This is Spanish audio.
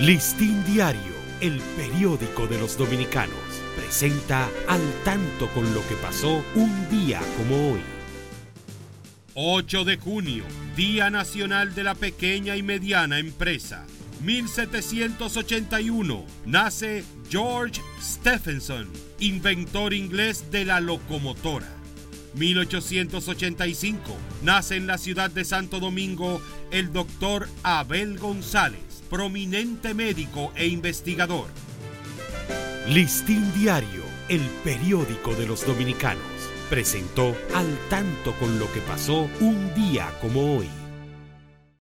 Listín Diario, el periódico de los dominicanos, presenta al tanto con lo que pasó un día como hoy. 8 de junio, Día Nacional de la Pequeña y Mediana Empresa. 1781, nace George Stephenson, inventor inglés de la locomotora. 1885, nace en la ciudad de Santo Domingo el doctor Abel González prominente médico e investigador. Listín Diario, el periódico de los dominicanos, presentó al tanto con lo que pasó un día como hoy.